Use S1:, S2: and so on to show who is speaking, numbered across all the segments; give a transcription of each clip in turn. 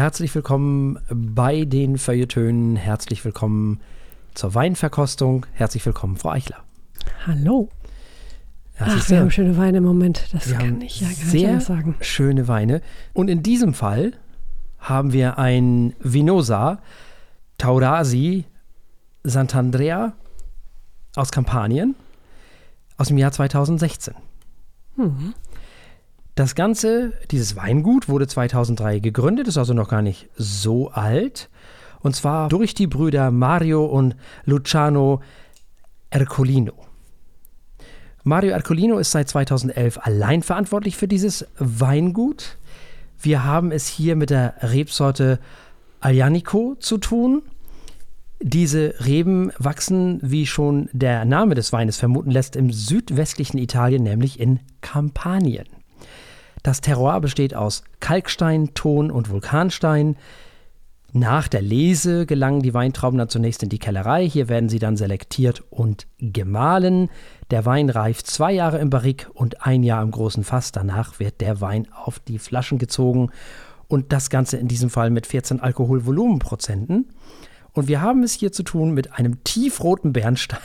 S1: Herzlich willkommen bei den Feuilletönen. Herzlich willkommen zur Weinverkostung. Herzlich willkommen, Frau Eichler.
S2: Hallo. Ach, wir haben schöne Weine im Moment. Das
S1: wir
S2: kann ich ja gar nicht
S1: sehr
S2: anders sagen.
S1: schöne Weine. Und in diesem Fall haben wir ein Vinosa Taurasi Sant'Andrea aus Kampanien aus dem Jahr 2016.
S2: Mhm.
S1: Das Ganze, dieses Weingut, wurde 2003 gegründet, ist also noch gar nicht so alt. Und zwar durch die Brüder Mario und Luciano Ercolino. Mario Ercolino ist seit 2011 allein verantwortlich für dieses Weingut. Wir haben es hier mit der Rebsorte Aglianico zu tun. Diese Reben wachsen, wie schon der Name des Weines vermuten lässt, im südwestlichen Italien, nämlich in Kampanien. Das Terroir besteht aus Kalkstein, Ton und Vulkanstein. Nach der Lese gelangen die Weintrauben dann zunächst in die Kellerei. Hier werden sie dann selektiert und gemahlen. Der Wein reift zwei Jahre im Barrik und ein Jahr im großen Fass. Danach wird der Wein auf die Flaschen gezogen und das Ganze in diesem Fall mit 14 Alkoholvolumenprozenten. Und wir haben es hier zu tun mit einem tiefroten Bernstein.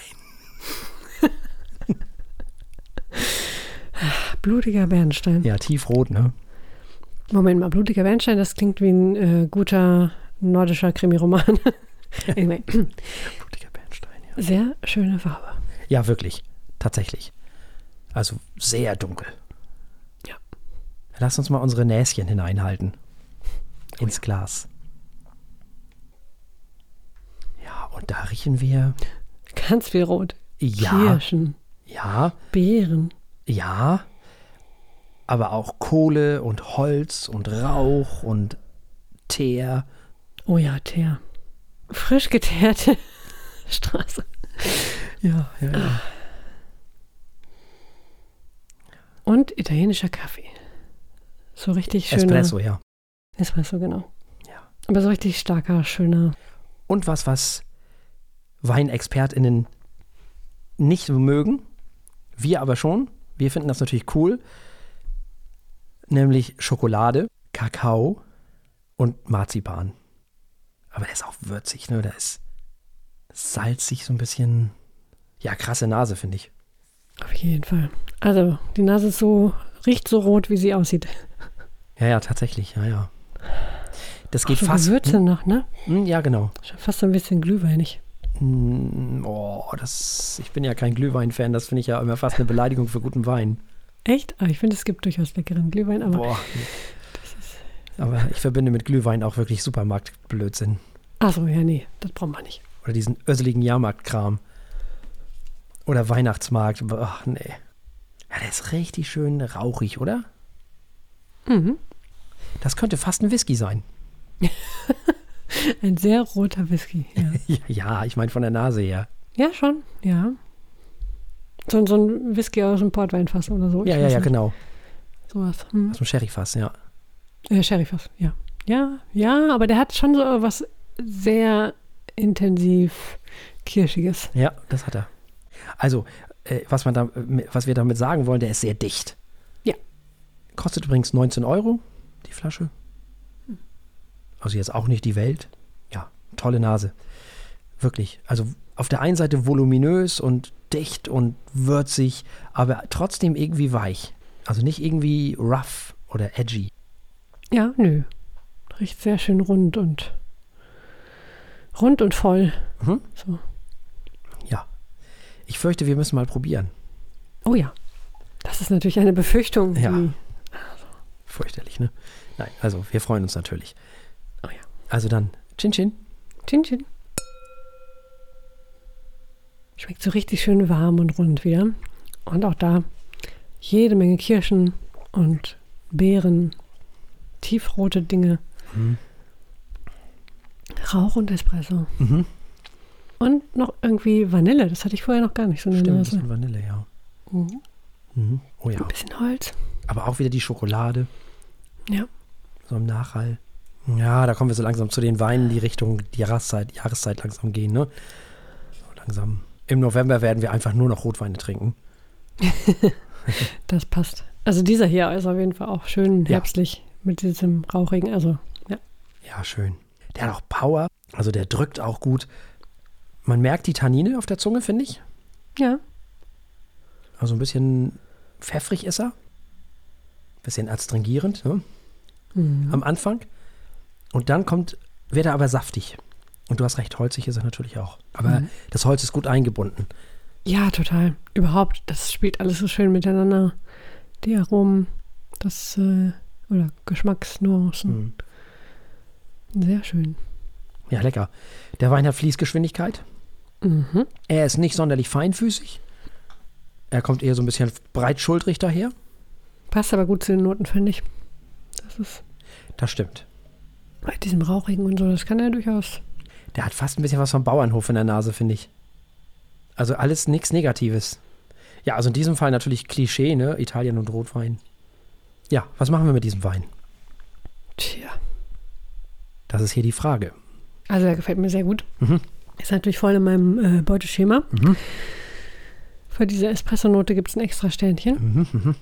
S2: Blutiger Bernstein.
S1: Ja, tiefrot, ne?
S2: Moment mal, blutiger Bernstein, das klingt wie ein äh, guter nordischer Krimiroman. anyway,
S1: Blutiger Bernstein, ja.
S2: sehr schöne Farbe.
S1: Ja, wirklich. Tatsächlich. Also sehr dunkel.
S2: Ja.
S1: Lass uns mal unsere Näschen hineinhalten. Ins Glas. Ja, und da riechen wir.
S2: Ganz viel Rot.
S1: Ja.
S2: Kirschen,
S1: Ja,
S2: Beeren.
S1: Ja. Aber auch Kohle und Holz und Rauch und Teer.
S2: Oh ja, Teer. Frisch geteerte Straße.
S1: Ja, ja, ja.
S2: Und italienischer Kaffee. So richtig schöner.
S1: Espresso, ja.
S2: Espresso, genau.
S1: Ja.
S2: Aber so richtig starker, schöner.
S1: Und was, was WeinexpertInnen nicht mögen, wir aber schon. Wir finden das natürlich cool. Nämlich Schokolade, Kakao und Marzipan. Aber der ist auch würzig, ne? Der ist salzig, so ein bisschen. Ja, krasse Nase, finde ich.
S2: Auf jeden Fall. Also, die Nase ist so, riecht so rot, wie sie aussieht.
S1: Ja, ja, tatsächlich, ja, ja. Das geht
S2: so
S1: fast.
S2: Gewürze noch, ne?
S1: Hm, ja, genau.
S2: Schon fast so ein bisschen glühweinig.
S1: Oh, das. Ich bin ja kein Glühwein-Fan, das finde ich ja immer fast eine Beleidigung für guten Wein.
S2: Echt? Aber ich finde, es gibt durchaus leckeren Glühwein, aber
S1: Boah. Aber ich verbinde mit Glühwein auch wirklich Supermarktblödsinn.
S2: Achso, ja, nee, das brauchen wir nicht.
S1: Oder diesen össeligen Jahrmarktkram. Oder Weihnachtsmarkt. Ach, nee. Ja, der ist richtig schön rauchig, oder?
S2: Mhm.
S1: Das könnte fast ein Whisky sein.
S2: Ein sehr roter Whisky, ja.
S1: Ja, ich meine von der Nase her.
S2: ja, schon, ja. So, so ein Whisky aus dem Portweinfass oder so.
S1: Ja, ja, ja,
S2: nicht.
S1: genau.
S2: Sowas. Hm.
S1: Aus dem Sherryfass, ja.
S2: Äh, Sherryfass, ja. Ja, ja, aber der hat schon so was sehr intensiv Kirschiges.
S1: Ja, das hat er. Also, äh, was, man da, äh, was wir damit sagen wollen, der ist sehr dicht.
S2: Ja.
S1: Kostet übrigens 19 Euro, die Flasche. Also jetzt auch nicht die Welt. Ja, tolle Nase. Wirklich. Also auf der einen Seite voluminös und dicht und würzig, aber trotzdem irgendwie weich. Also nicht irgendwie rough oder edgy.
S2: Ja, nö. Riecht sehr schön rund und rund und voll.
S1: Mhm.
S2: So.
S1: Ja. Ich fürchte, wir müssen mal probieren.
S2: Oh ja. Das ist natürlich eine Befürchtung.
S1: Ja.
S2: die-
S1: Fürchterlich, ne? Nein, also wir freuen uns natürlich. Also dann, Chin Chin.
S2: Chin Chin. Schmeckt so richtig schön warm und rund wieder. Und auch da jede Menge Kirschen und Beeren, tiefrote Dinge.
S1: Mhm.
S2: Rauch und Espresso.
S1: Mhm.
S2: Und noch irgendwie Vanille. Das hatte ich vorher noch gar nicht so eine
S1: Stimmt, ein
S2: Nase.
S1: bisschen Vanille, ja.
S2: Mhm.
S1: Mhm. Oh ja.
S2: Ein bisschen Holz.
S1: Aber auch wieder die Schokolade,
S2: Ja.
S1: so im Nachhall. Ja, da kommen wir so langsam zu den Weinen, die Richtung die Jahreszeit, Jahreszeit langsam gehen, ne? So langsam. Im November werden wir einfach nur noch Rotweine trinken.
S2: Das passt. Also dieser hier ist auf jeden Fall auch schön
S1: Ja.
S2: herbstlich mit diesem rauchigen. Also
S1: Ja, schön. Der hat auch Power, also der drückt auch gut. Man merkt die Tannine auf der Zunge, finde ich.
S2: Ja.
S1: Also ein bisschen pfeffrig ist er. Bisschen astringierend ne?
S2: Mhm.
S1: am Anfang. Und dann kommt, wird er aber saftig. Und du hast recht, holzig ist er natürlich auch. Aber
S2: Mhm.
S1: das Holz ist gut eingebunden.
S2: Ja, total. Überhaupt, das spielt alles so schön miteinander. Die Aromen, das, äh, oder Geschmacksnuancen.
S1: Mhm.
S2: Sehr schön.
S1: Ja, lecker. Der Wein hat Fließgeschwindigkeit.
S2: Mhm.
S1: Er ist nicht sonderlich feinfüßig. Er kommt eher so ein bisschen breitschultrig daher.
S2: Passt aber gut zu den Noten, finde ich. Das ist
S1: Das stimmt.
S2: Bei diesem Rauchigen und so, das kann er durchaus.
S1: Der hat fast ein bisschen was vom Bauernhof in der Nase, finde ich. Also alles nichts Negatives. Ja, also in diesem Fall natürlich Klischee, ne? Italien und Rotwein. Ja, was machen wir mit diesem Wein?
S2: Tja.
S1: Das ist hier die Frage.
S2: Also, der gefällt mir sehr gut.
S1: Mhm.
S2: Ist natürlich voll in meinem äh, Beuteschema.
S1: Mhm.
S2: Für diese Espresso-Note gibt es ein extra Sternchen.
S1: Mhm, mhm.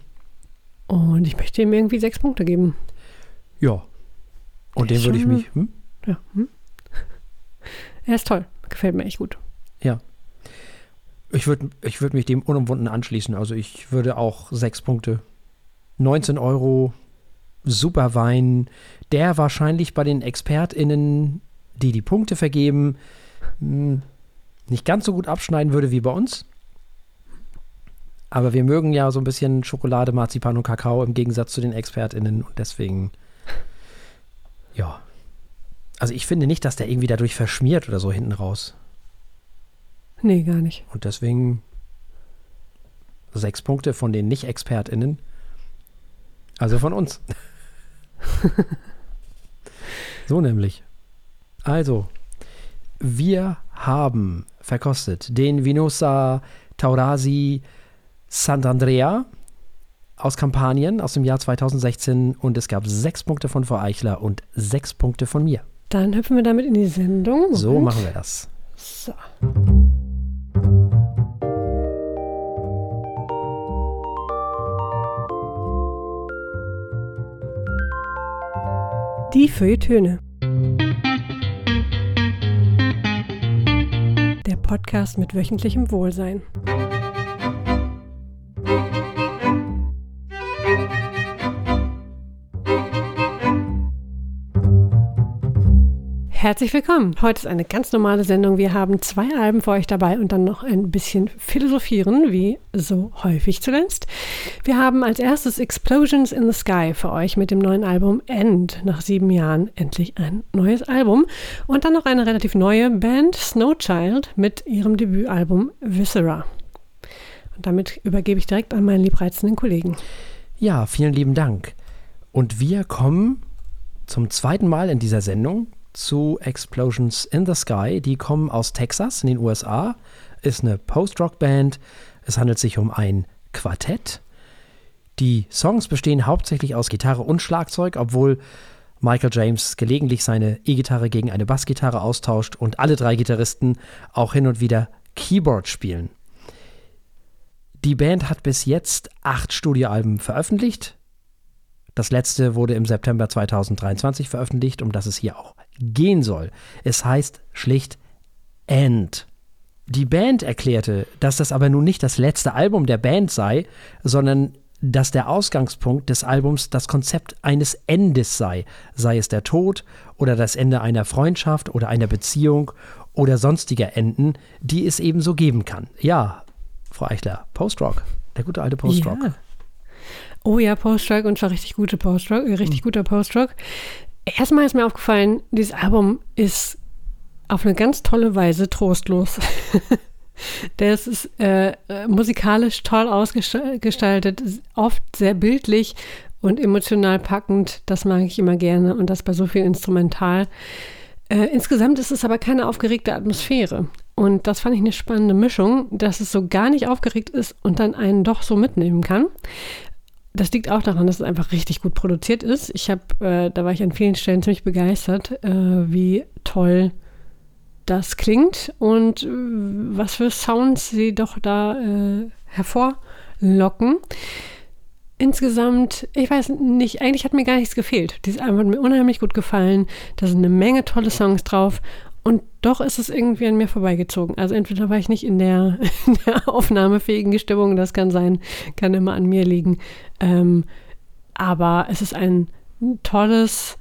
S2: Und ich möchte ihm irgendwie sechs Punkte geben.
S1: Ja. Und den würde ich mich. Hm?
S2: Ja. Hm? Er ist toll. Gefällt mir echt gut.
S1: Ich würde ich würd mich dem unumwunden anschließen. Also ich würde auch sechs Punkte. 19 Euro, super Wein, der wahrscheinlich bei den ExpertInnen, die die Punkte vergeben, mh, nicht ganz so gut abschneiden würde wie bei uns. Aber wir mögen ja so ein bisschen Schokolade, Marzipan und Kakao im Gegensatz zu den ExpertInnen und deswegen, ja. Also ich finde nicht, dass der irgendwie dadurch verschmiert oder so hinten raus.
S2: Nee, gar nicht.
S1: Und deswegen sechs Punkte von den Nicht-ExpertInnen. Also von uns. so nämlich. Also, wir haben verkostet den Vinosa Taurasi Sant'Andrea aus Kampanien aus dem Jahr 2016 und es gab sechs Punkte von Frau Eichler und sechs Punkte von mir.
S2: Dann hüpfen wir damit in die Sendung.
S1: So
S2: Moment.
S1: machen wir das.
S2: So. Die Feuilletöne. Der Podcast mit wöchentlichem Wohlsein. Herzlich willkommen. Heute ist eine ganz normale Sendung. Wir haben zwei Alben für euch dabei und dann noch ein bisschen philosophieren, wie so häufig zuletzt. Wir haben als erstes Explosions in the Sky für euch mit dem neuen Album End. Nach sieben Jahren endlich ein neues Album. Und dann noch eine relativ neue Band, Snowchild, mit ihrem Debütalbum Viscera. Und damit übergebe ich direkt an meinen liebreizenden Kollegen.
S1: Ja, vielen lieben Dank. Und wir kommen zum zweiten Mal in dieser Sendung zu Explosions in the Sky. Die kommen aus Texas in den USA. Ist eine Post-Rock-Band. Es handelt sich um ein Quartett. Die Songs bestehen hauptsächlich aus Gitarre und Schlagzeug, obwohl Michael James gelegentlich seine E-Gitarre gegen eine Bassgitarre austauscht und alle drei Gitarristen auch hin und wieder Keyboard spielen. Die Band hat bis jetzt acht Studioalben veröffentlicht. Das letzte wurde im September 2023 veröffentlicht, um das es hier auch gehen soll. Es heißt schlicht End. Die Band erklärte, dass das aber nun nicht das letzte Album der Band sei, sondern dass der Ausgangspunkt des Albums das Konzept eines Endes sei, sei es der Tod oder das Ende einer Freundschaft oder einer Beziehung oder sonstiger Enden, die es ebenso geben kann. Ja, Frau Eichler, Post-Rock, der gute alte Post-Rock.
S2: Ja. Oh ja, Post-Rock und zwar richtig gute Post-Rock, äh, richtig guter Post-Rock. Erstmal ist mir aufgefallen, dieses Album ist auf eine ganz tolle Weise trostlos. Das ist äh, äh, musikalisch toll ausgestaltet, oft sehr bildlich und emotional packend. Das mag ich immer gerne und das bei so viel Instrumental. Äh, insgesamt ist es aber keine aufgeregte Atmosphäre. Und das fand ich eine spannende Mischung, dass es so gar nicht aufgeregt ist und dann einen doch so mitnehmen kann. Das liegt auch daran, dass es einfach richtig gut produziert ist. Ich habe, äh, da war ich an vielen Stellen ziemlich begeistert, äh, wie toll das klingt und äh, was für Sounds sie doch da äh, hervorlocken. insgesamt, ich weiß nicht, eigentlich hat mir gar nichts gefehlt. Dieses Album hat mir unheimlich gut gefallen. Da sind eine Menge tolle Songs drauf. Und doch ist es irgendwie an mir vorbeigezogen. Also entweder war ich nicht in der, in der aufnahmefähigen Stimmung, das kann sein, kann immer an mir liegen. Ähm, aber es ist ein tolles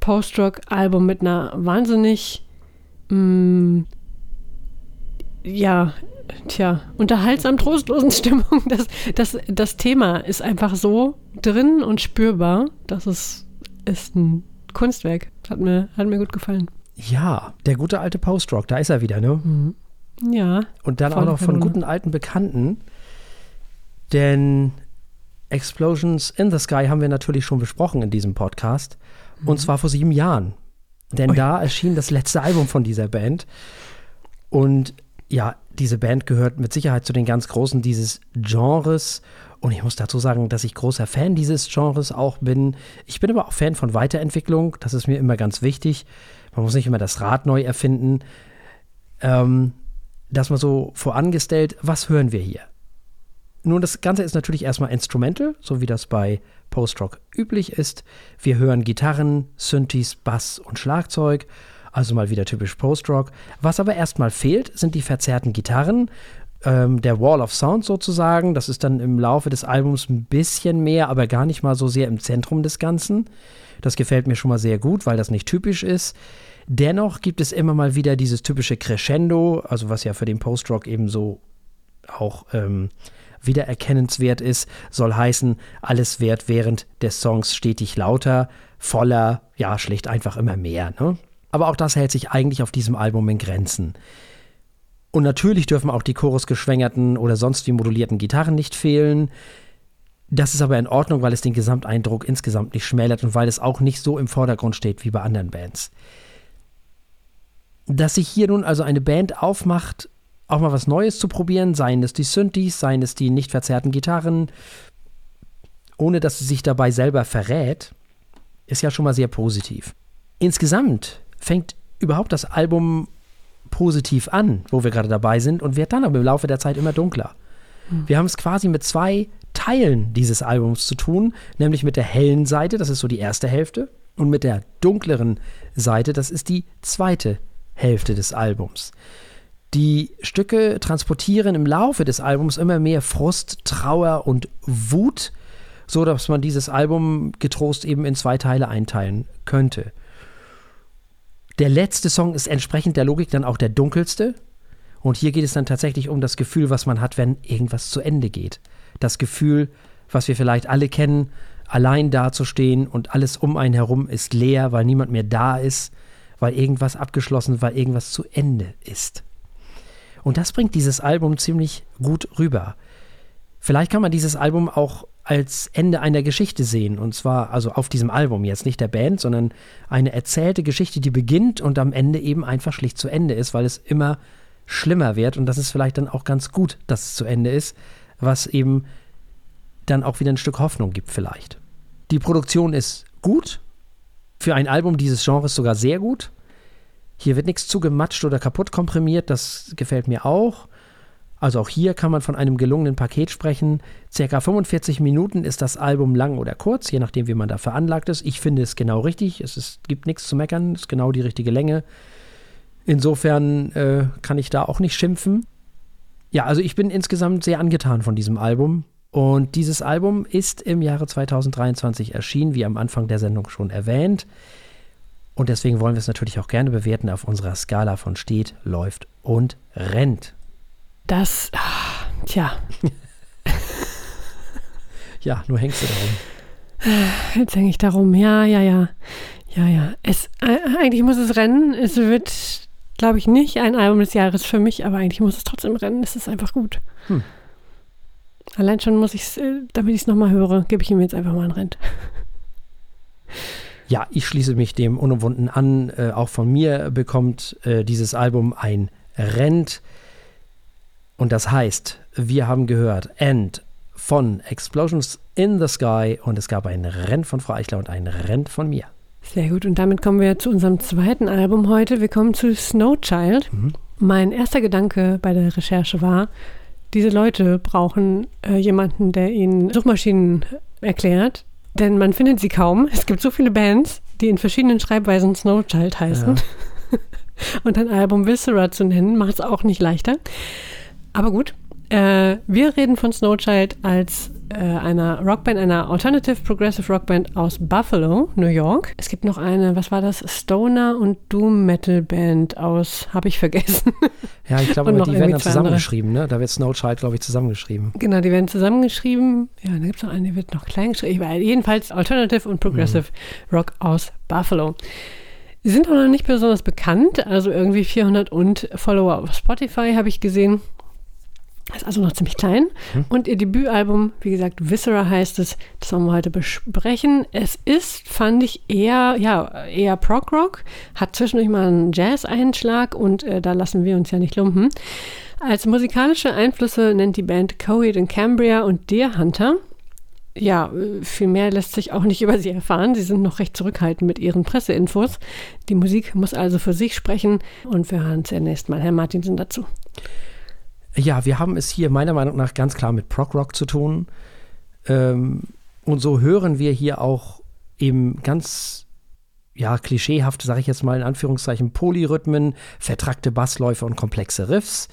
S2: Post-Rock-Album mit einer wahnsinnig, mh, mm, ja, tja, unterhaltsam trostlosen Stimmung. Das, das, das Thema ist einfach so drin und spürbar. Das ist, ist ein Kunstwerk. Hat mir, hat mir gut gefallen.
S1: Ja, der gute alte Post-Rock, da ist er wieder, ne? Mhm.
S2: Ja.
S1: Und dann auch noch von guten alten Bekannten. Denn Explosions in the Sky haben wir natürlich schon besprochen in diesem Podcast. Mhm. Und zwar vor sieben Jahren. Denn Ui. da erschien das letzte Album von dieser Band. Und ja, diese Band gehört mit Sicherheit zu den ganz Großen dieses Genres. Und ich muss dazu sagen, dass ich großer Fan dieses Genres auch bin. Ich bin aber auch Fan von Weiterentwicklung. Das ist mir immer ganz wichtig. Man muss nicht immer das Rad neu erfinden. Ähm, dass man so vorangestellt, was hören wir hier? Nun, das Ganze ist natürlich erstmal instrumental, so wie das bei Post-Rock üblich ist. Wir hören Gitarren, Synthes, Bass und Schlagzeug also mal wieder typisch Post-Rock. Was aber erstmal fehlt, sind die verzerrten Gitarren. Ähm, der Wall of Sound sozusagen. Das ist dann im Laufe des Albums ein bisschen mehr, aber gar nicht mal so sehr im Zentrum des Ganzen. Das gefällt mir schon mal sehr gut, weil das nicht typisch ist. Dennoch gibt es immer mal wieder dieses typische Crescendo, also was ja für den Post-Rock eben so auch ähm, wiedererkennenswert ist, soll heißen, alles wird während des Songs stetig lauter, voller, ja, schlicht einfach immer mehr. Ne? aber auch das hält sich eigentlich auf diesem Album in Grenzen. Und natürlich dürfen auch die chorusgeschwängerten oder sonst wie modulierten Gitarren nicht fehlen. Das ist aber in Ordnung, weil es den Gesamteindruck insgesamt nicht schmälert und weil es auch nicht so im Vordergrund steht wie bei anderen Bands. Dass sich hier nun also eine Band aufmacht, auch mal was Neues zu probieren, seien es die Synthes, seien es die nicht verzerrten Gitarren, ohne dass sie sich dabei selber verrät, ist ja schon mal sehr positiv. Insgesamt fängt überhaupt das Album positiv an, wo wir gerade dabei sind, und wird dann aber im Laufe der Zeit immer dunkler. Mhm. Wir haben es quasi mit zwei Teilen dieses Albums zu tun, nämlich mit der hellen Seite, das ist so die erste Hälfte, und mit der dunkleren Seite, das ist die zweite Hälfte des Albums. Die Stücke transportieren im Laufe des Albums immer mehr Frust, Trauer und Wut, so dass man dieses Album getrost eben in zwei Teile einteilen könnte. Der letzte Song ist entsprechend der Logik dann auch der dunkelste. Und hier geht es dann tatsächlich um das Gefühl, was man hat, wenn irgendwas zu Ende geht. Das Gefühl, was wir vielleicht alle kennen, allein dazustehen und alles um einen herum ist leer, weil niemand mehr da ist, weil irgendwas abgeschlossen, weil irgendwas zu Ende ist. Und das bringt dieses Album ziemlich gut rüber. Vielleicht kann man dieses Album auch als Ende einer Geschichte sehen. Und zwar, also auf diesem Album jetzt, nicht der Band, sondern eine erzählte Geschichte, die beginnt und am Ende eben einfach schlicht zu Ende ist, weil es immer schlimmer wird. Und das ist vielleicht dann auch ganz gut, dass es zu Ende ist, was eben dann auch wieder ein Stück Hoffnung gibt, vielleicht. Die Produktion ist gut. Für ein Album dieses Genres sogar sehr gut. Hier wird nichts zugematscht oder kaputt komprimiert, das gefällt mir auch. Also auch hier kann man von einem gelungenen Paket sprechen. Circa 45 Minuten ist das Album lang oder kurz, je nachdem, wie man da veranlagt ist. Ich finde es genau richtig. Es ist, gibt nichts zu meckern, es ist genau die richtige Länge. Insofern äh, kann ich da auch nicht schimpfen. Ja, also ich bin insgesamt sehr angetan von diesem Album. Und dieses Album ist im Jahre 2023 erschienen, wie am Anfang der Sendung schon erwähnt. Und deswegen wollen wir es natürlich auch gerne bewerten auf unserer Skala von steht, läuft und rennt.
S2: Das, ach, tja.
S1: ja, nur hängst du darum.
S2: Jetzt hänge ich darum. Ja, ja, ja. Ja, ja. Es, äh, eigentlich muss es rennen. Es wird, glaube ich, nicht ein Album des Jahres für mich, aber eigentlich muss es trotzdem rennen. Es ist einfach gut. Hm. Allein schon muss ich es, äh, damit ich es nochmal höre, gebe ich ihm jetzt einfach mal ein Rent.
S1: Ja, ich schließe mich dem Unumwunden an. Äh, auch von mir bekommt äh, dieses Album ein Rent. Und das heißt, wir haben gehört End von Explosions in the Sky und es gab ein Renn von Frau Eichler und ein Renn von mir.
S2: Sehr gut. Und damit kommen wir zu unserem zweiten Album heute. Wir kommen zu Snow Child. Mhm. Mein erster Gedanke bei der Recherche war, diese Leute brauchen äh, jemanden, der ihnen Suchmaschinen erklärt, denn man findet sie kaum. Es gibt so viele Bands, die in verschiedenen Schreibweisen Snowchild heißen. Ja. Und ein Album Viscera zu nennen, macht es auch nicht leichter. Aber gut, äh, wir reden von Snowchild als äh, einer Rockband, einer Alternative Progressive Rockband aus Buffalo, New York. Es gibt noch eine, was war das? Stoner und Doom Metal Band aus, habe ich vergessen.
S1: Ja, ich glaube, die werden dann zusammengeschrieben, ne? Da wird Snowchild, glaube ich, zusammengeschrieben.
S2: Genau, die werden zusammengeschrieben. Ja, da gibt es noch eine, die wird noch klein geschrieben. Jedenfalls Alternative und Progressive mhm. Rock aus Buffalo. Sie sind auch noch nicht besonders bekannt, also irgendwie 400 und Follower auf Spotify habe ich gesehen. Ist also noch ziemlich klein. Hm. Und ihr Debütalbum, wie gesagt, Viscera heißt es, das wollen wir heute besprechen. Es ist, fand ich, eher, ja, eher Prog-Rock, hat zwischendurch mal einen Jazz-Einschlag und äh, da lassen wir uns ja nicht lumpen. Als musikalische Einflüsse nennt die Band Coheed and Cambria und Deer Hunter. Ja, viel mehr lässt sich auch nicht über sie erfahren. Sie sind noch recht zurückhaltend mit ihren Presseinfos. Die Musik muss also für sich sprechen und wir hören zunächst mal Herr Martinsen dazu.
S1: Ja, wir haben es hier meiner Meinung nach ganz klar mit Prog Rock zu tun. Ähm, und so hören wir hier auch eben ganz, ja, klischeehaft, sage ich jetzt mal in Anführungszeichen, Polyrhythmen, vertrackte Bassläufe und komplexe Riffs.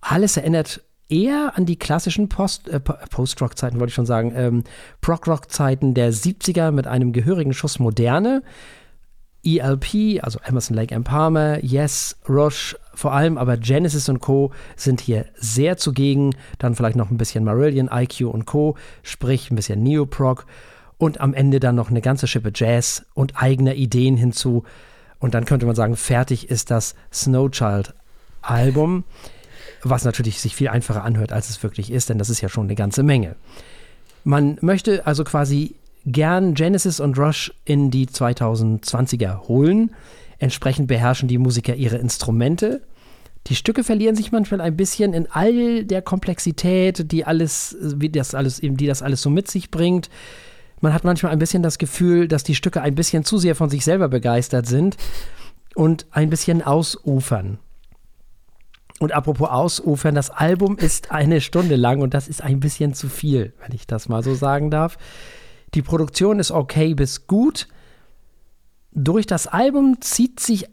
S1: Alles erinnert eher an die klassischen Post, äh, Post-Rock-Zeiten, wollte ich schon sagen, ähm, Prog-Rock-Zeiten der 70er mit einem gehörigen Schuss Moderne. ELP, also Emerson Lake Palmer, Yes, Rush, vor allem aber Genesis und Co. sind hier sehr zugegen. Dann vielleicht noch ein bisschen Marillion, IQ und Co., sprich ein bisschen Neoprog und am Ende dann noch eine ganze Schippe Jazz und eigene Ideen hinzu. Und dann könnte man sagen, fertig ist das Snowchild-Album, was natürlich sich viel einfacher anhört, als es wirklich ist, denn das ist ja schon eine ganze Menge. Man möchte also quasi gern Genesis und Rush in die 2020er holen. Entsprechend beherrschen die Musiker ihre Instrumente. Die Stücke verlieren sich manchmal ein bisschen in all der Komplexität, die alles, wie das alles, die das alles so mit sich bringt. Man hat manchmal ein bisschen das Gefühl, dass die Stücke ein bisschen zu sehr von sich selber begeistert sind und ein bisschen ausufern. Und apropos ausufern, das Album ist eine Stunde lang und das ist ein bisschen zu viel, wenn ich das mal so sagen darf. Die Produktion ist okay bis gut. Durch das Album zieht sich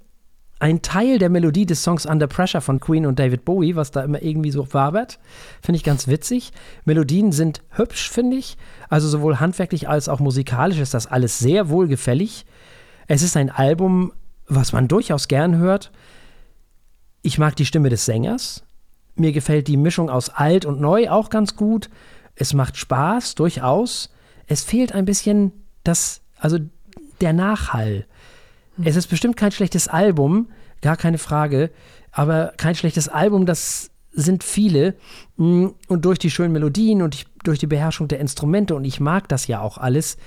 S1: ein Teil der Melodie des Songs Under Pressure von Queen und David Bowie, was da immer irgendwie so wabert. Finde ich ganz witzig. Melodien sind hübsch, finde ich. Also sowohl handwerklich als auch musikalisch ist das alles sehr wohlgefällig. Es ist ein Album, was man durchaus gern hört. Ich mag die Stimme des Sängers. Mir gefällt die Mischung aus alt und neu auch ganz gut. Es macht Spaß, durchaus. Es fehlt ein bisschen das, also der Nachhall. Es ist bestimmt kein schlechtes Album, gar keine Frage, aber kein schlechtes Album, das sind viele. Mm, und durch die schönen Melodien und durch die Beherrschung der Instrumente, und ich mag das ja auch alles,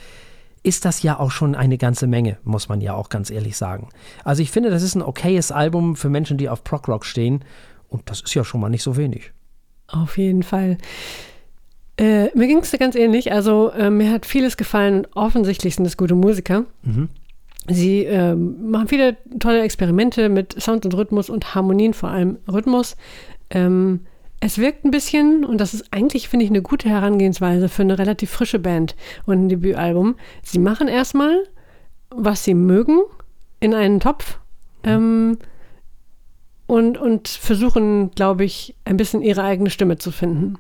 S1: ist das ja auch schon eine ganze Menge, muss man ja auch ganz ehrlich sagen. Also ich finde, das ist ein okayes Album für Menschen, die auf Prog Rock stehen. Und das ist ja schon mal nicht so wenig.
S2: Auf jeden Fall. Äh, mir ging es ganz ähnlich. Also äh, mir hat vieles gefallen. Offensichtlich sind es gute Musiker. Mhm. Sie äh, machen viele tolle Experimente mit Sound und Rhythmus und Harmonien, vor allem Rhythmus. Ähm, es wirkt ein bisschen, und das ist eigentlich, finde ich, eine gute Herangehensweise für eine relativ frische Band und ein Debütalbum. Sie machen erstmal, was sie mögen, in einen Topf ähm, und, und versuchen, glaube ich, ein bisschen ihre eigene Stimme zu finden.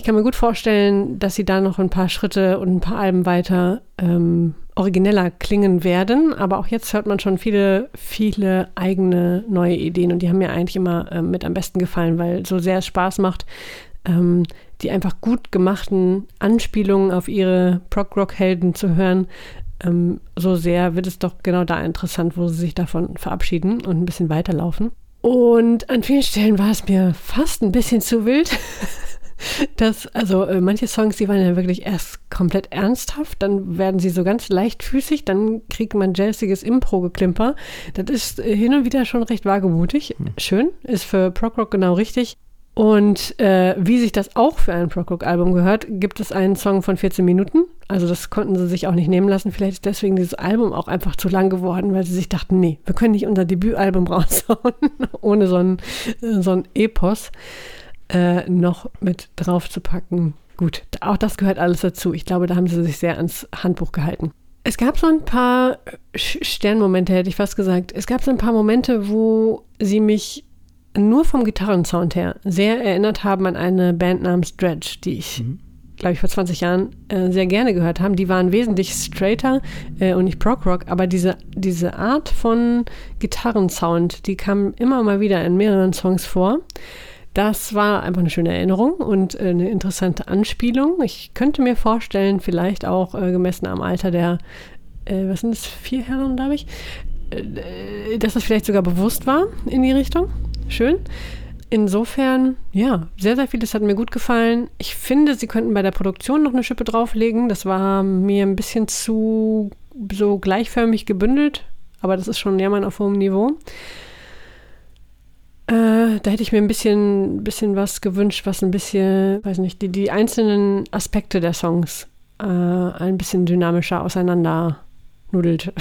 S2: Ich kann mir gut vorstellen, dass sie da noch ein paar Schritte und ein paar Alben weiter ähm, origineller klingen werden. Aber auch jetzt hört man schon viele, viele eigene neue Ideen und die haben mir eigentlich immer ähm, mit am besten gefallen, weil so sehr es Spaß macht, ähm, die einfach gut gemachten Anspielungen auf ihre Prog-Rock-Helden zu hören. Ähm, so sehr wird es doch genau da interessant, wo sie sich davon verabschieden und ein bisschen weiterlaufen. Und an vielen Stellen war es mir fast ein bisschen zu wild. Das, also äh, manche Songs, die waren ja wirklich erst komplett ernsthaft, dann werden sie so ganz leichtfüßig, dann kriegt man jazziges Impro-Geklimper. Das ist äh, hin und wieder schon recht wagemutig. Hm. Schön, ist für Prog-Rock genau richtig. Und äh, wie sich das auch für ein Prog-Rock-Album gehört, gibt es einen Song von 14 Minuten. Also das konnten sie sich auch nicht nehmen lassen. Vielleicht ist deswegen dieses Album auch einfach zu lang geworden, weil sie sich dachten, nee, wir können nicht unser Debütalbum raushauen ohne so ein, äh, so ein Epos äh, noch mit drauf zu packen. gut, auch das gehört alles dazu. Ich glaube, da haben sie sich sehr ans Handbuch gehalten. Es gab so ein paar Sternmomente, hätte ich fast gesagt. Es gab so ein paar Momente, wo sie mich nur vom Gitarrensound her sehr erinnert haben an eine Band namens Dredge, die ich, mhm. glaube ich, vor 20 Jahren äh, sehr gerne gehört habe. Die waren wesentlich straighter äh, und nicht Prog-Rock, aber diese, diese Art von Gitarrensound, die kam immer mal wieder in mehreren Songs vor. Das war einfach eine schöne Erinnerung und äh, eine interessante Anspielung. Ich könnte mir vorstellen, vielleicht auch äh, gemessen am Alter der, äh, was sind das, vier Herren, glaube ich, äh, dass das vielleicht sogar bewusst war in die Richtung. Schön. Insofern, ja, sehr, sehr vieles hat mir gut gefallen. Ich finde, sie könnten bei der Produktion noch eine Schippe drauflegen. Das war mir ein bisschen zu so gleichförmig gebündelt, aber das ist schon Jammern auf hohem Niveau. Äh, da hätte ich mir ein bisschen, bisschen was gewünscht, was ein bisschen, weiß nicht, die, die einzelnen Aspekte der Songs äh, ein bisschen dynamischer auseinander nudelt.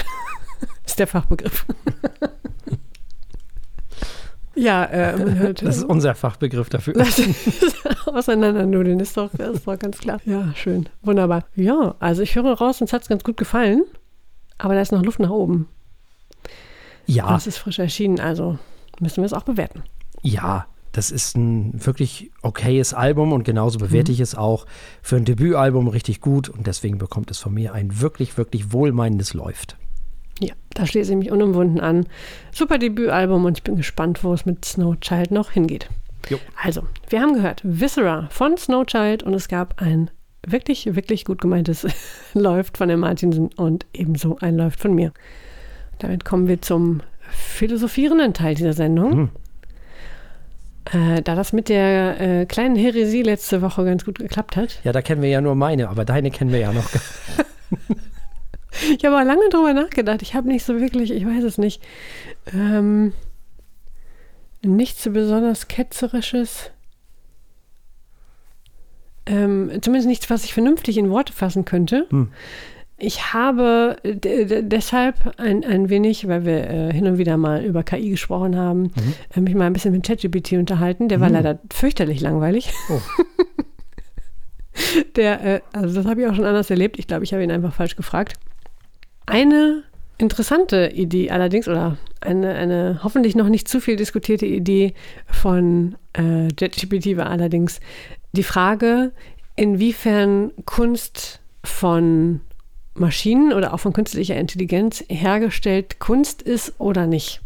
S2: ist der Fachbegriff. ja, äh, man hört.
S1: Das ist unser Fachbegriff dafür.
S2: Auseinandernudeln ist doch, ist doch ganz klar. Ja, schön. Wunderbar. Ja, also ich höre raus, uns hat es ganz gut gefallen. Aber da ist noch Luft nach oben.
S1: Ja.
S2: Das ist frisch erschienen, also müssen wir es auch bewerten.
S1: Ja, das ist ein wirklich okayes Album und genauso bewerte mhm. ich es auch für ein Debütalbum richtig gut und deswegen bekommt es von mir ein wirklich, wirklich wohlmeinendes Läuft.
S2: Ja, da schließe ich mich unumwunden an. Super Debütalbum und ich bin gespannt, wo es mit Snowchild noch hingeht. Jo. Also, wir haben gehört Viscera von Snowchild und es gab ein wirklich, wirklich gut gemeintes Läuft von der Martinsen und ebenso ein Läuft von mir. Damit kommen wir zum philosophierenden Teil dieser Sendung. Mhm. Äh, da das mit der äh, kleinen Heresie letzte Woche ganz gut geklappt hat.
S1: Ja, da kennen wir ja nur meine, aber deine kennen wir ja noch.
S2: ich habe lange drüber nachgedacht. Ich habe nicht so wirklich, ich weiß es nicht, ähm, nichts so besonders ketzerisches. Ähm, zumindest nichts, was ich vernünftig in Worte fassen könnte. Hm. Ich habe deshalb ein, ein wenig, weil wir äh, hin und wieder mal über KI gesprochen haben, mhm. äh, mich mal ein bisschen mit ChatGPT unterhalten. Der mhm. war leider fürchterlich langweilig. Oh. Der, äh, also das habe ich auch schon anders erlebt. Ich glaube, ich habe ihn einfach falsch gefragt. Eine interessante Idee allerdings, oder eine, eine hoffentlich noch nicht zu viel diskutierte Idee von äh, ChatGPT war allerdings die Frage, inwiefern Kunst von Maschinen oder auch von künstlicher Intelligenz hergestellt Kunst ist oder nicht.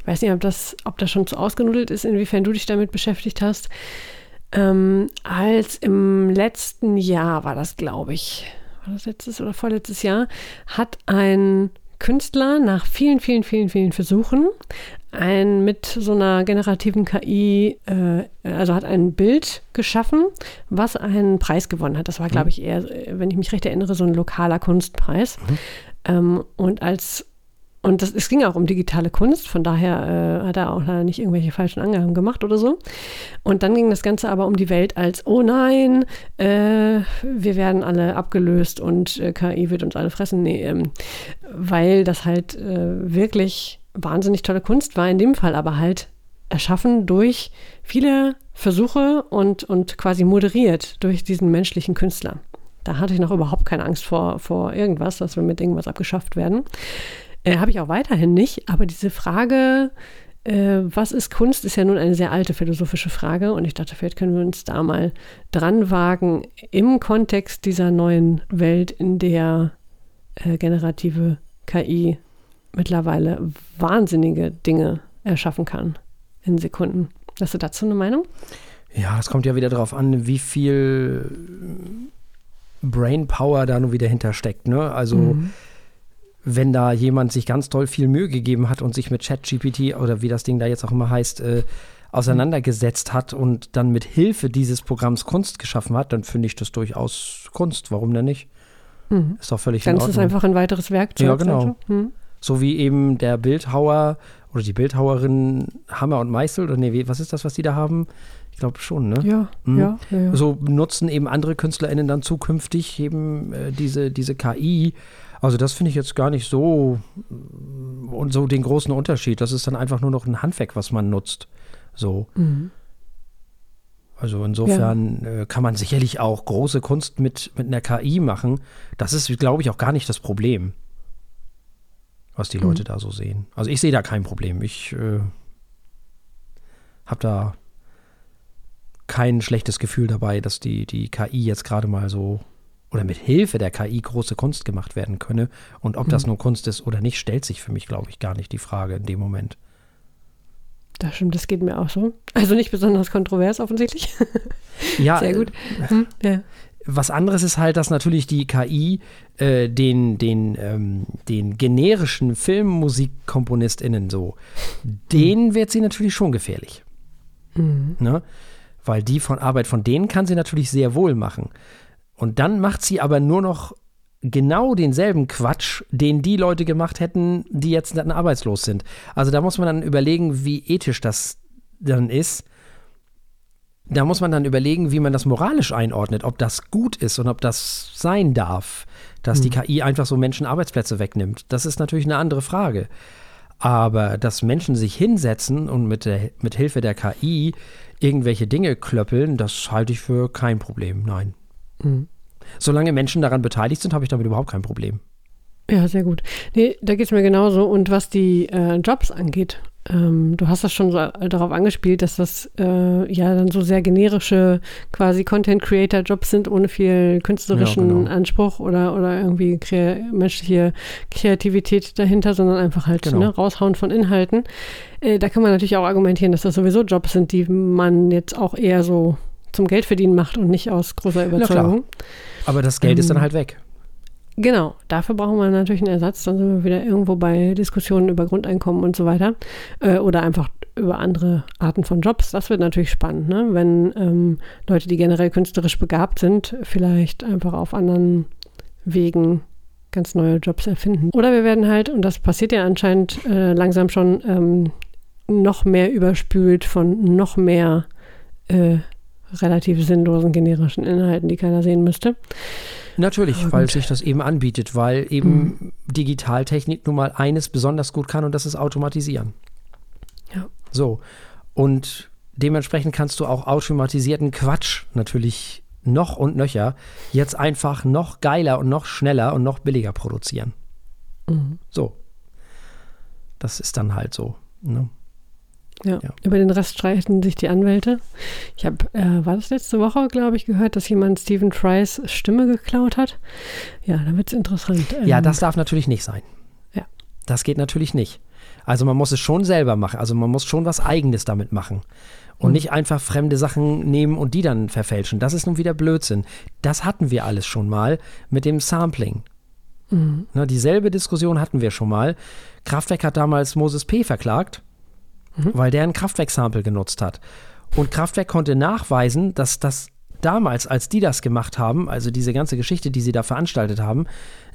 S2: Ich weiß nicht, ob das, ob das schon zu ausgenudelt ist, inwiefern du dich damit beschäftigt hast. Ähm, als im letzten Jahr war das, glaube ich, war das letztes oder vorletztes Jahr, hat ein Künstler nach vielen, vielen, vielen, vielen Versuchen ein mit so einer generativen KI, äh, also hat ein Bild geschaffen, was einen Preis gewonnen hat. Das war, glaube mhm. ich, eher, wenn ich mich recht erinnere, so ein lokaler Kunstpreis. Mhm. Ähm, und als und das, es ging auch um digitale Kunst, von daher äh, hat er auch nicht irgendwelche falschen Angaben gemacht oder so. Und dann ging das Ganze aber um die Welt als, oh nein, äh, wir werden alle abgelöst und äh, KI wird uns alle fressen. Nee, ähm, weil das halt äh, wirklich wahnsinnig tolle Kunst war, in dem Fall aber halt erschaffen durch viele Versuche und, und quasi moderiert durch diesen menschlichen Künstler. Da hatte ich noch überhaupt keine Angst vor, vor irgendwas, dass wir mit irgendwas abgeschafft werden. Äh, Habe ich auch weiterhin nicht, aber diese Frage, äh, was ist Kunst, ist ja nun eine sehr alte philosophische Frage und ich dachte, vielleicht können wir uns da mal dran wagen im Kontext dieser neuen Welt, in der äh, generative KI mittlerweile wahnsinnige Dinge erschaffen kann in Sekunden. Hast du dazu eine Meinung?
S1: Ja, es kommt ja wieder darauf an, wie viel Brainpower da nun wieder hintersteckt. Ne? Also mhm. wenn da jemand sich ganz toll viel Mühe gegeben hat und sich mit ChatGPT oder wie das Ding da jetzt auch immer heißt, äh, auseinandergesetzt hat und dann mit Hilfe dieses Programms Kunst geschaffen hat, dann finde ich das durchaus Kunst. Warum denn nicht? Mhm. Ist doch völlig
S2: Dann ist es einfach ein weiteres Werkzeug.
S1: Ja, genau. Mhm so wie eben der Bildhauer oder die Bildhauerin Hammer und Meißel oder nee, was ist das, was die da haben? Ich glaube schon, ne?
S2: Ja, mhm. ja, ja, ja,
S1: So nutzen eben andere KünstlerInnen dann zukünftig eben äh, diese, diese KI. Also das finde ich jetzt gar nicht so und so den großen Unterschied. Das ist dann einfach nur noch ein Handwerk, was man nutzt. So. Mhm. Also insofern ja. äh, kann man sicherlich auch große Kunst mit, mit einer KI machen. Das ist, glaube ich, auch gar nicht das Problem, was die Leute mhm. da so sehen. Also ich sehe da kein Problem. Ich äh, habe da kein schlechtes Gefühl dabei, dass die, die KI jetzt gerade mal so oder mit Hilfe der KI große Kunst gemacht werden könne. Und ob mhm. das nur Kunst ist oder nicht, stellt sich für mich, glaube ich, gar nicht die Frage in dem Moment.
S2: Das stimmt, das geht mir auch so. Also nicht besonders kontrovers offensichtlich.
S1: Ja, sehr gut. Äh, hm, ja. Was anderes ist halt, dass natürlich die KI äh, den, den, ähm, den generischen FilmmusikkomponistInnen so, denen mhm. wird sie natürlich schon gefährlich. Mhm. Ne? Weil die von Arbeit von denen kann sie natürlich sehr wohl machen. Und dann macht sie aber nur noch genau denselben Quatsch, den die Leute gemacht hätten, die jetzt dann arbeitslos sind. Also da muss man dann überlegen, wie ethisch das dann ist. Da muss man dann überlegen, wie man das moralisch einordnet, ob das gut ist und ob das sein darf, dass hm. die KI einfach so Menschen Arbeitsplätze wegnimmt. Das ist natürlich eine andere Frage. Aber dass Menschen sich hinsetzen und mit, der, mit Hilfe der KI irgendwelche Dinge klöppeln, das halte ich für kein Problem. Nein. Mhm. Solange Menschen daran beteiligt sind, habe ich damit überhaupt kein Problem.
S2: Ja, sehr gut. Nee, da geht es mir genauso. Und was die äh, Jobs angeht, ähm, du hast das schon so äh, darauf angespielt, dass das äh, ja dann so sehr generische quasi Content-Creator-Jobs sind, ohne viel künstlerischen ja, genau. Anspruch oder, oder irgendwie kre menschliche Kreativität dahinter, sondern einfach halt genau. ne, raushauen von Inhalten. Äh, da kann man natürlich auch argumentieren, dass das sowieso Jobs sind, die man jetzt auch eher so zum Geldverdienen macht und nicht aus großer Überzeugung.
S1: Aber das Geld ähm, ist dann halt weg.
S2: Genau, dafür brauchen wir natürlich einen Ersatz. Dann sind wir wieder irgendwo bei Diskussionen über Grundeinkommen und so weiter. Äh, oder einfach über andere Arten von Jobs. Das wird natürlich spannend, ne? wenn ähm, Leute, die generell künstlerisch begabt sind, vielleicht einfach auf anderen Wegen ganz neue Jobs erfinden. Oder wir werden halt, und das passiert ja anscheinend äh, langsam schon, ähm, noch mehr überspült von noch mehr äh, relativ sinnlosen generischen Inhalten, die keiner sehen müsste.
S1: Natürlich, weil sich das eben anbietet, weil eben mhm. Digitaltechnik nun mal eines besonders gut kann und das ist automatisieren. Ja. So. Und dementsprechend kannst du auch automatisierten Quatsch natürlich noch und nöcher jetzt einfach noch geiler und noch schneller und noch billiger produzieren. Mhm. So. Das ist dann halt so. Ne?
S2: Ja. ja. Über den Rest streiten sich die Anwälte. Ich habe, äh, war das letzte Woche, glaube ich, gehört, dass jemand Stephen Fry's Stimme geklaut hat. Ja, da wird es interessant.
S1: Ähm, ja, das darf natürlich nicht sein. Ja. Das geht natürlich nicht. Also man muss es schon selber machen. Also man muss schon was Eigenes damit machen. Und mhm. nicht einfach fremde Sachen nehmen und die dann verfälschen. Das ist nun wieder Blödsinn. Das hatten wir alles schon mal mit dem Sampling. Mhm. Na, dieselbe Diskussion hatten wir schon mal. Kraftwerk hat damals Moses P. verklagt mhm. weil der ein Kraftwerk-Sample genutzt hat. Und Kraftwerk konnte nachweisen, dass das damals, als die das gemacht haben, also diese ganze Geschichte, die sie da veranstaltet haben,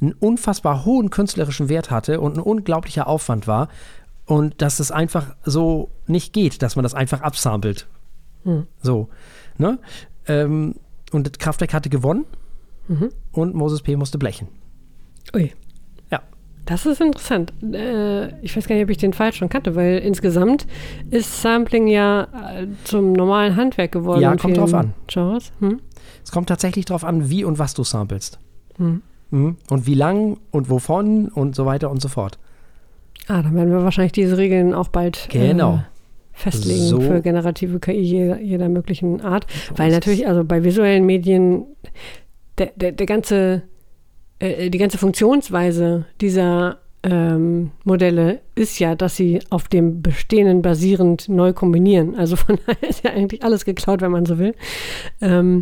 S1: einen unfassbar hohen künstlerischen Wert hatte und ein unglaublicher Aufwand war. Und dass es einfach so nicht geht, dass man das einfach absampelt. Mhm. So. Ne? Ähm, und Kraftwerk hatte gewonnen mhm. und Moses P. musste blechen.
S2: Ui. Das ist interessant. Äh, ich weiß gar nicht, ob ich den Fall schon kannte, weil insgesamt ist Sampling ja äh, zum normalen Handwerk geworden.
S1: Ja, kommt drauf an. Hm? Es kommt tatsächlich drauf an, wie und was du samplest. Hm. Mhm. Und wie lang und wovon und so weiter und so fort.
S2: Ah, dann werden wir wahrscheinlich diese Regeln auch bald
S1: genau. äh,
S2: festlegen so. für generative KI jeder, jeder möglichen Art. Weil natürlich, also bei visuellen Medien, der, der, der ganze äh, die ganze Funktionsweise dieser ähm, Modelle ist ja, dass sie auf dem Bestehenden basierend neu kombinieren. Also von daher ist ja eigentlich alles geklaut, wenn man so will. Ähm,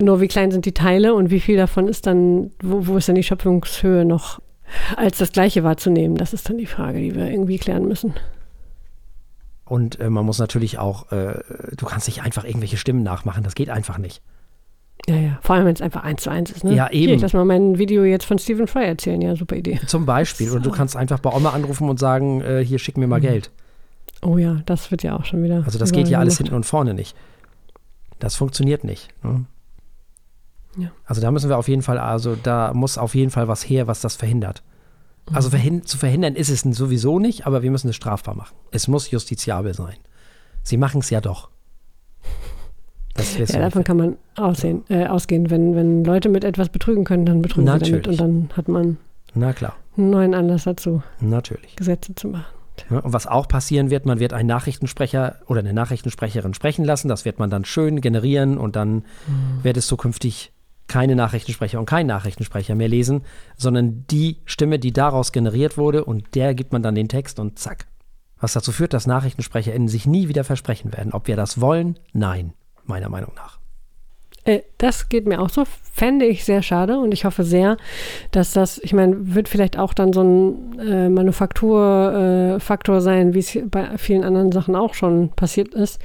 S2: nur wie klein sind die Teile und wie viel davon ist dann, wo, wo ist dann die Schöpfungshöhe noch als das gleiche wahrzunehmen? Das ist dann die Frage, die wir irgendwie klären müssen.
S1: Und äh, man muss natürlich auch, äh, du kannst nicht einfach irgendwelche Stimmen nachmachen, das geht einfach nicht.
S2: Ja, ja. Vor allem, wenn es einfach eins zu eins ist. Ne?
S1: Ja, eben.
S2: Hier, ich lass mal mein Video jetzt von Stephen Fry erzählen. Ja, super Idee.
S1: Zum Beispiel. Oder du kannst einfach bei Oma anrufen und sagen, äh, hier, schick mir mal mhm. Geld.
S2: Oh ja, das wird ja auch schon wieder.
S1: Also das geht ja alles hinten und vorne nicht. Das funktioniert nicht. Ne? Ja. Also da müssen wir auf jeden Fall, also da muss auf jeden Fall was her, was das verhindert. Also mhm. verhin zu verhindern ist es sowieso nicht, aber wir müssen es strafbar machen. Es muss justiziabel sein. Sie machen es ja doch.
S2: Ja, davon kann man aussehen, äh, ausgehen. Wenn, wenn Leute mit etwas betrügen können, dann betrügen
S1: Natürlich.
S2: sie damit und dann hat man
S1: Na klar,
S2: einen neuen Anlass dazu,
S1: natürlich.
S2: Gesetze zu machen.
S1: Ja, und was auch passieren wird, man wird einen Nachrichtensprecher oder eine Nachrichtensprecherin sprechen lassen. Das wird man dann schön generieren und dann wird es zukünftig keine Nachrichtensprecher und kein Nachrichtensprecher mehr lesen, sondern die Stimme, die daraus generiert wurde und der gibt man dann den Text und zack. Was dazu führt, dass NachrichtensprecherInnen sich nie wieder versprechen werden. Ob wir das wollen? Nein, meiner Meinung nach.
S2: Äh, das geht mir auch so, fände ich sehr schade und ich hoffe sehr, dass das, ich meine, wird vielleicht auch dann so ein äh, Manufakturfaktor äh, sein, wie es bei vielen anderen Sachen auch schon passiert ist,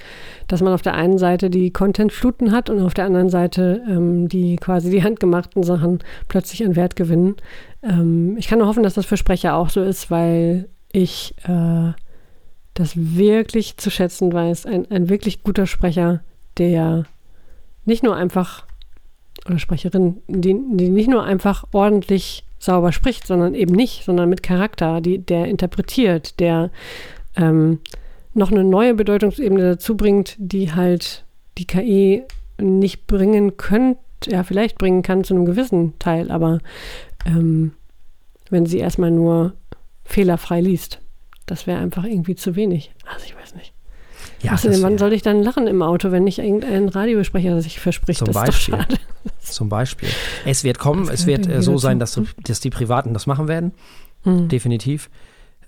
S2: dass man auf der einen Seite die Contentfluten hat und auf der anderen Seite ähm, die quasi die handgemachten Sachen plötzlich an Wert gewinnen. Ähm, ich kann nur hoffen, dass das für Sprecher auch so ist, weil ich äh, das wirklich zu schätzen weiß. Ein, ein wirklich guter Sprecher, der nicht nur einfach, oder Sprecherin, die, die nicht nur einfach ordentlich sauber spricht, sondern eben nicht, sondern mit Charakter, die, der interpretiert, der ähm, noch eine neue Bedeutungsebene dazu bringt, die halt die KI nicht bringen könnte, ja, vielleicht bringen kann zu einem gewissen Teil, aber ähm, wenn sie erstmal nur fehlerfrei liest, das wäre einfach irgendwie zu wenig. Also ich weiß nicht.
S1: Ja,
S2: Außerdem, wann soll ich dann lachen im Auto, wenn nicht irgendein Radiosprecher sich verspricht?
S1: Zum Beispiel.
S2: doch schade.
S1: Zum Beispiel. Es wird kommen, es wird äh, so sein, dass, dass die Privaten das machen werden.
S2: Hm.
S1: Definitiv.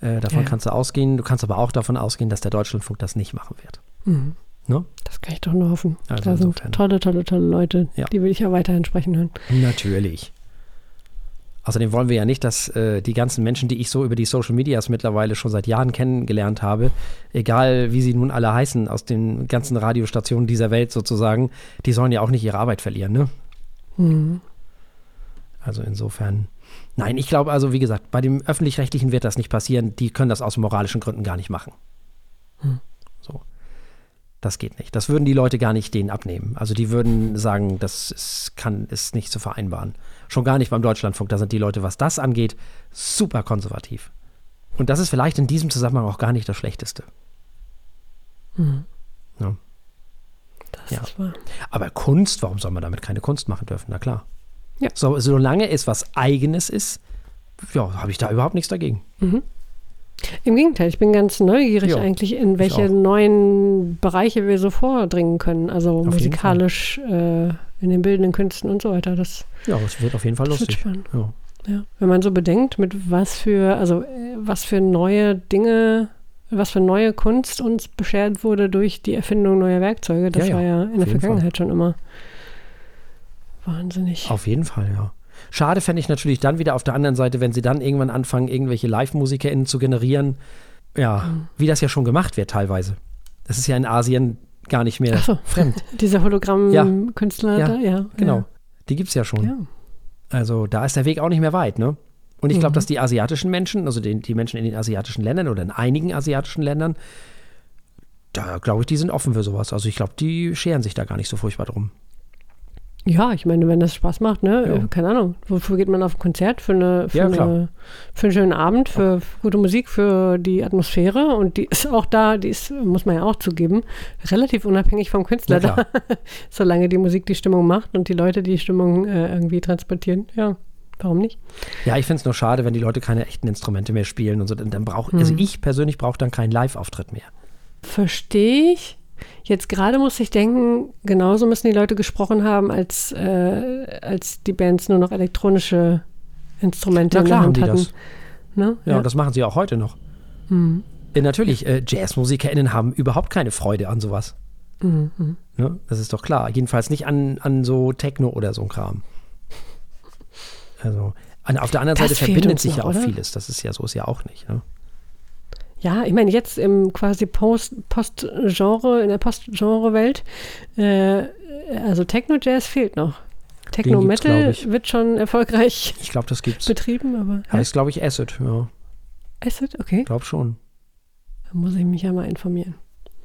S1: Äh, davon
S2: Ja.
S1: kannst du ausgehen. Du kannst aber auch davon ausgehen, dass der Deutschlandfunk das nicht machen wird.
S2: Mhm.
S1: Ne?
S2: Das kann ich doch nur hoffen.
S1: Also
S2: da sind tolle, tolle, tolle Leute.
S1: Ja.
S2: Die will ich ja weiterhin sprechen hören.
S1: Natürlich. Außerdem wollen wir ja nicht, dass äh, die ganzen Menschen, die ich so über die Social Medias mittlerweile schon seit Jahren kennengelernt habe, egal wie sie nun alle heißen, aus den ganzen Radiostationen dieser Welt sozusagen, die sollen ja auch nicht ihre Arbeit verlieren, ne?
S2: Mhm.
S1: Also insofern. Nein, ich glaube also, wie gesagt, bei dem Öffentlich-Rechtlichen wird das nicht passieren. Die können das aus moralischen Gründen gar nicht machen.
S2: Hm.
S1: So. Das geht nicht. Das würden die Leute gar nicht denen abnehmen. Also die würden sagen, das ist, kann, ist nicht zu vereinbaren. Schon gar nicht beim Deutschlandfunk. Da sind die Leute, was das angeht, super konservativ. Und das ist vielleicht in diesem Zusammenhang auch gar nicht das Schlechteste.
S2: Mhm.
S1: Ja.
S2: Das
S1: Ja.
S2: ist wahr.
S1: Aber Kunst, warum soll man damit keine Kunst machen dürfen? Na klar.
S2: Ja.
S1: So, solange es was Eigenes ist, ja, habe ich da überhaupt nichts dagegen.
S2: Im Gegenteil, ich bin ganz neugierig
S1: Ja,
S2: eigentlich, in welche neuen Bereiche wir so vordringen können. Also
S1: jeden
S2: musikalisch, äh, in den bildenden Künsten und so weiter. Das,
S1: Ja, es wird auf jeden Fall
S2: das
S1: lustig.
S2: spannend.
S1: Ja.
S2: Ja. Wenn man so bedenkt, mit was für, also äh, was für neue Dinge, was für neue Kunst uns beschert wurde durch die Erfindung neuer Werkzeuge, das
S1: Ja,
S2: war ja in der Vergangenheit schon immer wahnsinnig.
S1: Auf jeden Fall, ja. Schade fände ich natürlich dann wieder auf der anderen Seite, wenn sie dann irgendwann anfangen, irgendwelche Live-MusikerInnen zu generieren. Ja,
S2: Mhm.
S1: wie das ja schon gemacht wird teilweise. Das ist ja in Asien gar nicht mehr
S2: so.
S1: fremd.
S2: Diese Hologramm-Künstler
S1: Ja,
S2: da, ja.
S1: Genau. Die gibt es ja schon.
S2: Ja.
S1: Also da ist der Weg auch nicht mehr weit, ne? Und ich glaube,
S2: Mhm.
S1: dass die asiatischen Menschen, also die, die Menschen in den asiatischen Ländern oder in einigen asiatischen Ländern, da glaube ich, die sind offen für sowas. Also ich glaube, die scheren sich da gar nicht so furchtbar drum.
S2: Ja, ich meine, wenn das Spaß macht, ne,
S1: Ja.
S2: äh, keine Ahnung, wofür geht man auf ein Konzert? Für, eine, für,
S1: Ja,
S2: eine, für einen schönen Abend, für gute Musik, für die Atmosphäre und die ist auch da, die ist, muss man ja auch zugeben, relativ unabhängig vom Künstler da, solange die Musik die Stimmung macht und die Leute die Stimmung äh, irgendwie transportieren, ja, warum nicht?
S1: Ja, ich finde es nur schade, wenn die Leute keine echten Instrumente mehr spielen und so. Dann, dann brauche also
S2: Mhm.
S1: ich persönlich brauche dann keinen Live-Auftritt mehr.
S2: Verstehe ich. Jetzt gerade muss ich denken, genauso müssen die Leute gesprochen haben, als, äh, als die Bands nur noch elektronische Instrumente
S1: Na
S2: in der
S1: klar haben
S2: Hand
S1: die
S2: hatten.
S1: das.
S2: Ne?
S1: Ja, und das machen sie auch heute noch.
S2: Mhm.
S1: Äh, natürlich, äh, JazzmusikerInnen haben überhaupt keine Freude an sowas.
S2: Mhm. mhm.
S1: Ne? Das ist doch klar. Jedenfalls nicht an, an so Techno oder so ein Kram. Also, an, auf der anderen
S2: Das
S1: Seite verbindet sich ja auch
S2: oder?
S1: vieles. Das ist ja so ist ja auch nicht. Ne?
S2: Ja, ich meine, jetzt im quasi Post- Post-Genre, in der Post-Genre-Welt, äh, also Techno-Jazz fehlt noch. Techno-Metal
S1: glaub ich.
S2: wird schon erfolgreich
S1: Ich glaube, das gibt's.
S2: betrieben, aber
S1: Heißt, glaube ich, Acid. Ja,
S2: Acid, okay,
S1: glaube schon.
S2: da muss ich mich ja mal informieren.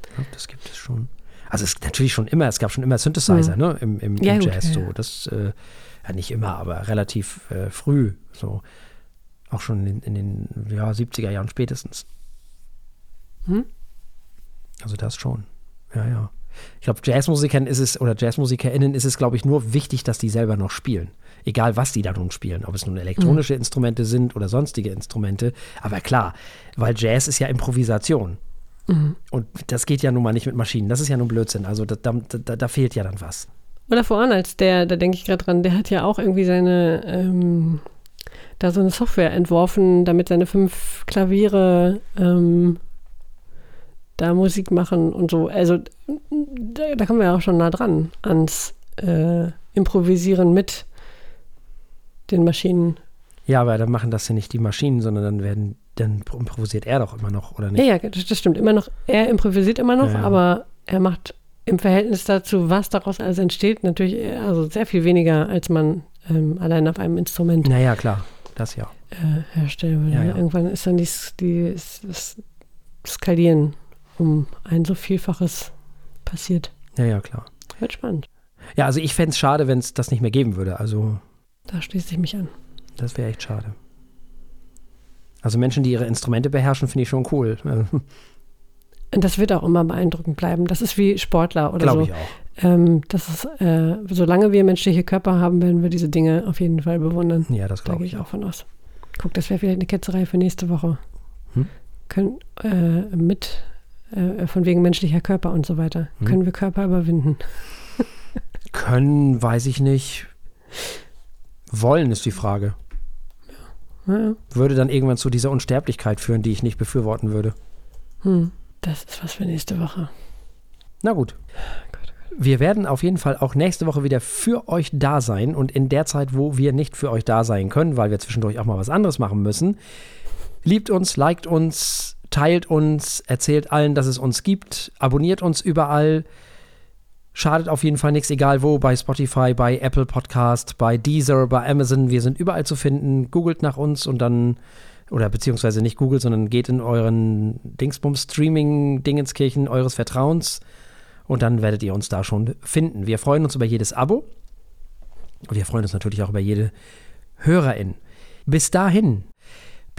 S1: Ich glaube, das gibt es schon. Also es natürlich schon immer, es gab schon immer Synthesizer, ne, im, im, im
S2: Ja, gut,
S1: Jazz.
S2: ja,
S1: So, das, äh, ja nicht immer, aber relativ äh, früh. So. Auch schon in, in den ja, 70er Jahren spätestens.
S2: Hm?
S1: Also das schon. Ja, ja. Ich glaube, Jazzmusikern ist es oder JazzmusikerInnen ist es, glaube ich, nur wichtig, dass die selber noch spielen. Egal, was die da nun spielen. Ob es nun elektronische mhm. Instrumente sind oder sonstige Instrumente. Aber klar, weil Jazz ist ja Improvisation. Mhm. Und das geht ja nun mal nicht mit Maschinen. Das ist ja nun Blödsinn. Also da, da, da fehlt ja dann was.
S2: Oder vor als der, da denke ich gerade dran, der hat ja auch irgendwie seine, ähm, da so eine Software entworfen, damit seine fünf Klaviere ähm, da Musik machen und so. Also da, da kommen wir auch schon nah dran ans äh, Improvisieren mit den Maschinen.
S1: Ja, aber dann machen das ja nicht die Maschinen, sondern dann werden, dann improvisiert er doch immer noch, oder nicht?
S2: Ja, ja, das, stimmt. Immer noch, er improvisiert immer noch, ja, ja. aber er macht im Verhältnis dazu, was daraus alles entsteht, natürlich äh, also sehr viel weniger, als man ähm, allein auf einem Instrument.
S1: Naja, klar, das ja.
S2: Äh, herstellen würde. Ja, ja. Irgendwann ist dann dies, die, das Skalieren um ein so Vielfaches passiert.
S1: Ja, ja, klar.
S2: Wird spannend.
S1: Ja, also ich fände es schade, wenn es das nicht mehr geben würde. Also.
S2: Da schließe ich mich an.
S1: Das wäre echt schade. Also Menschen, die ihre Instrumente beherrschen, finde ich schon cool.
S2: Und das wird auch immer beeindruckend bleiben. Das ist wie Sportler oder
S1: Glaube
S2: so.
S1: ich auch.
S2: Ähm, das ist, äh, solange wir menschliche Körper haben, werden wir diese Dinge auf jeden Fall bewundern.
S1: Ja, das glaube
S2: da
S1: ich
S2: auch von aus. Guck, das wäre vielleicht eine Ketzerei für nächste Woche. Hm? Können äh, mit äh, von wegen menschlicher Körper und so weiter. Hm? Können wir Körper überwinden?
S1: Können, weiß ich nicht. Wollen ist die Frage. Ja. Ja. Würde dann irgendwann zu dieser Unsterblichkeit führen, die ich nicht befürworten würde.
S2: Hm. Das ist was für nächste Woche.
S1: Na gut. Wir werden auf jeden Fall auch nächste Woche wieder für euch da sein und in der Zeit, wo wir nicht für euch da sein können, weil wir zwischendurch auch mal was anderes machen müssen, liebt uns, liked uns, teilt uns, erzählt allen, dass es uns gibt, abonniert uns überall. Schadet auf jeden Fall nichts, egal wo, bei Spotify, bei Apple Podcast, bei Deezer, bei Amazon. Wir sind überall zu finden. Googelt nach uns und dann oder beziehungsweise nicht Google, sondern geht in euren Dingsbums-Streaming-Dingenskirchen eures Vertrauens und dann werdet ihr uns da schon finden. Wir freuen uns über jedes Abo und wir freuen uns natürlich auch über jede Hörerin. Bis dahin